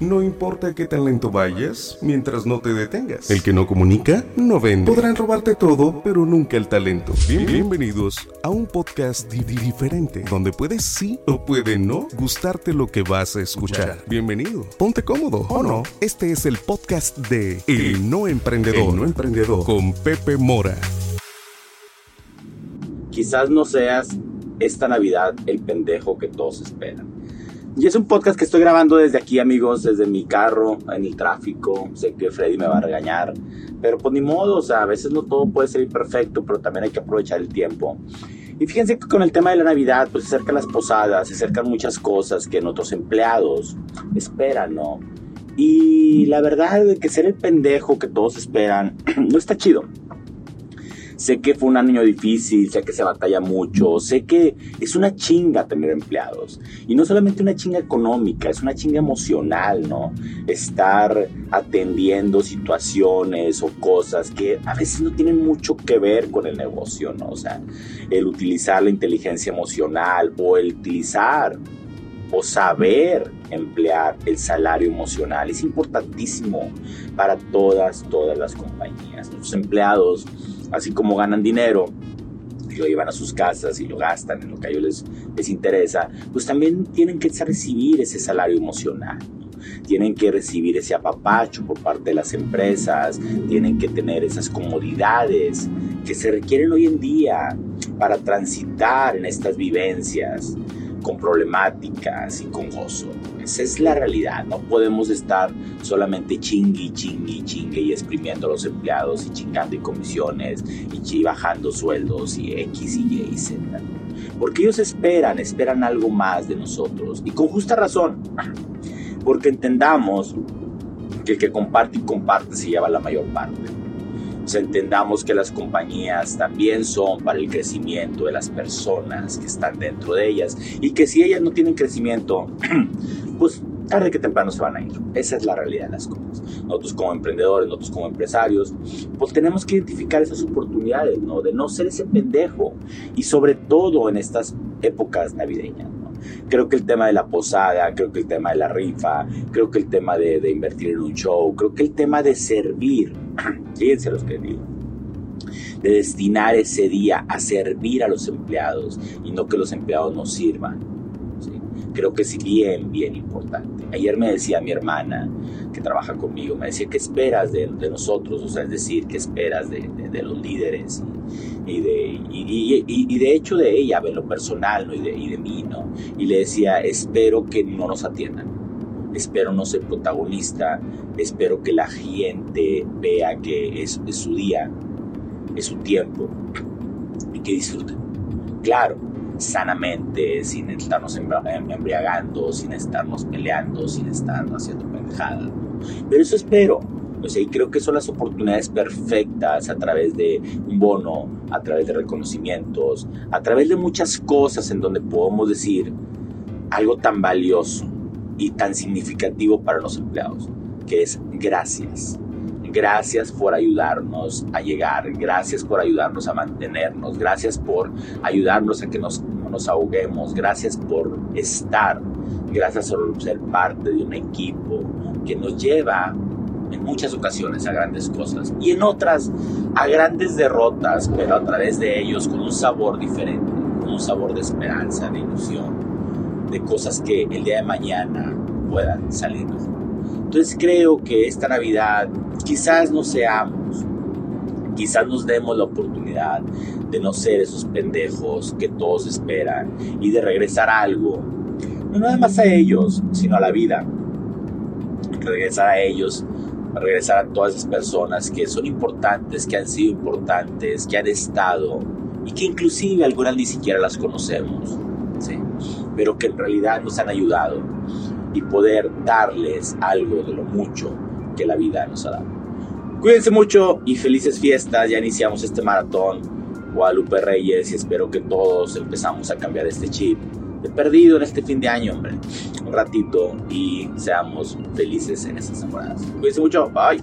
No importa qué tan lento vayas, mientras no te detengas. El que no comunica, no vende. Podrán robarte todo, pero nunca el talento. bienvenidos a un podcast diferente, donde puedes sí o puede no gustarte lo que vas a escuchar. Bienvenido. Ponte cómodo, ¿o no? Este es el podcast de El No Emprendedor. El No Emprendedor. Con Pepe Mora. Quizás no seas esta Navidad el pendejo que todos esperan y es un podcast que estoy grabando desde aquí, amigos, desde mi carro, en el tráfico. Sé que Freddy me va a regañar, pero pues ni modo, o sea, a veces no todo puede ser perfecto, pero también hay que aprovechar el tiempo. Y fíjense que con el tema de la Navidad, pues se acercan las posadas, se acercan muchas cosas que nuestros empleados esperan, ¿no? Y la verdad de que ser el pendejo que todos esperan no está chido. Sé que fue un año difícil, sé que se batalla mucho, sé que es una chinga tener empleados. Y no solamente una chinga económica, es una chinga emocional, ¿no? Estar atendiendo situaciones o cosas que a veces no tienen mucho que ver con el negocio, ¿no? O sea, el utilizar la inteligencia emocional o el utilizar o saber emplear el salario emocional es importantísimo para todas, todas las compañías. Los empleados así como ganan dinero y lo llevan a sus casas y lo gastan en lo que a ellos les, les interesa, pues también tienen que recibir ese salario emocional. Tienen que recibir ese apapacho por parte de las empresas, tienen que tener esas comodidades que se requieren hoy en día para transitar en estas vivencias con problemáticas y con gozo. Esa es la realidad. No podemos estar solamente chingui, chingui, chingue y exprimiendo a los empleados y chingando y comisiones y bajando sueldos y X y Y y Z. Porque ellos esperan, esperan algo más de nosotros. Y con justa razón. Porque entendamos que el que comparte y comparte se lleva la mayor parte entendamos que las compañías también son para el crecimiento de las personas que están dentro de ellas y que si ellas no tienen crecimiento, pues tarde que temprano se van a ir. Esa es la realidad de las cosas. Nosotros como emprendedores, nosotros como empresarios, pues tenemos que identificar esas oportunidades, ¿no? De no ser ese pendejo y sobre todo en estas épocas navideñas. Creo que el tema de la posada, creo que el tema de la rifa, creo que el tema de, de invertir en un show, creo que el tema de servir, fíjense los que digo, de destinar ese día a servir a los empleados y no que los empleados nos sirvan. Creo que es bien, bien importante. Ayer me decía mi hermana, que trabaja conmigo, me decía, ¿qué esperas de, de nosotros? O sea, es decir, ¿qué esperas de, de, los líderes? Y, de, y, de hecho de ella, de lo personal y, de, y de mí, ¿no? Y le decía, espero que no nos atiendan. Espero no ser protagonista, espero que la gente vea que es, es su día, es su tiempo y que disfruten. Claro, sanamente, sin estarnos embriagando, sin estarnos peleando, sin estarnos haciendo pendejadas. Pero eso espero. O sea, y creo que son las oportunidades perfectas a través de un bono, a través de reconocimientos, a través de muchas cosas en donde podemos decir algo tan valioso y tan significativo para los empleados, que es gracias. Gracias por ayudarnos a llegar, gracias por ayudarnos a mantenernos, gracias por ayudarnos a que nos, no nos ahoguemos, gracias por estar, gracias por ser parte de un equipo que nos lleva en muchas ocasiones a grandes cosas y en otras a grandes derrotas, pero a través de ellos con un sabor diferente, con un sabor de esperanza, de ilusión, de cosas que el día de mañana puedan salir mejor. Entonces creo que esta Navidad quizás no seamos, quizás nos demos la oportunidad de no ser esos pendejos que todos esperan y de regresar a algo, no nada más a ellos, sino a la vida. Regresar a ellos, regresar a todas esas personas que son importantes, que han sido importantes, que han estado y que inclusive algunas ni siquiera las conocemos, ¿sí? pero que en realidad nos han ayudado y poder darles algo de lo mucho que la vida nos ha dado. Cuídense mucho y felices fiestas. Ya iniciamos este maratón Guadalupe Reyes y espero que todos empezamos a cambiar este chip de perdido en este fin de año, hombre. Un ratito y seamos felices en estas temporadas. Cuídense mucho. Bye.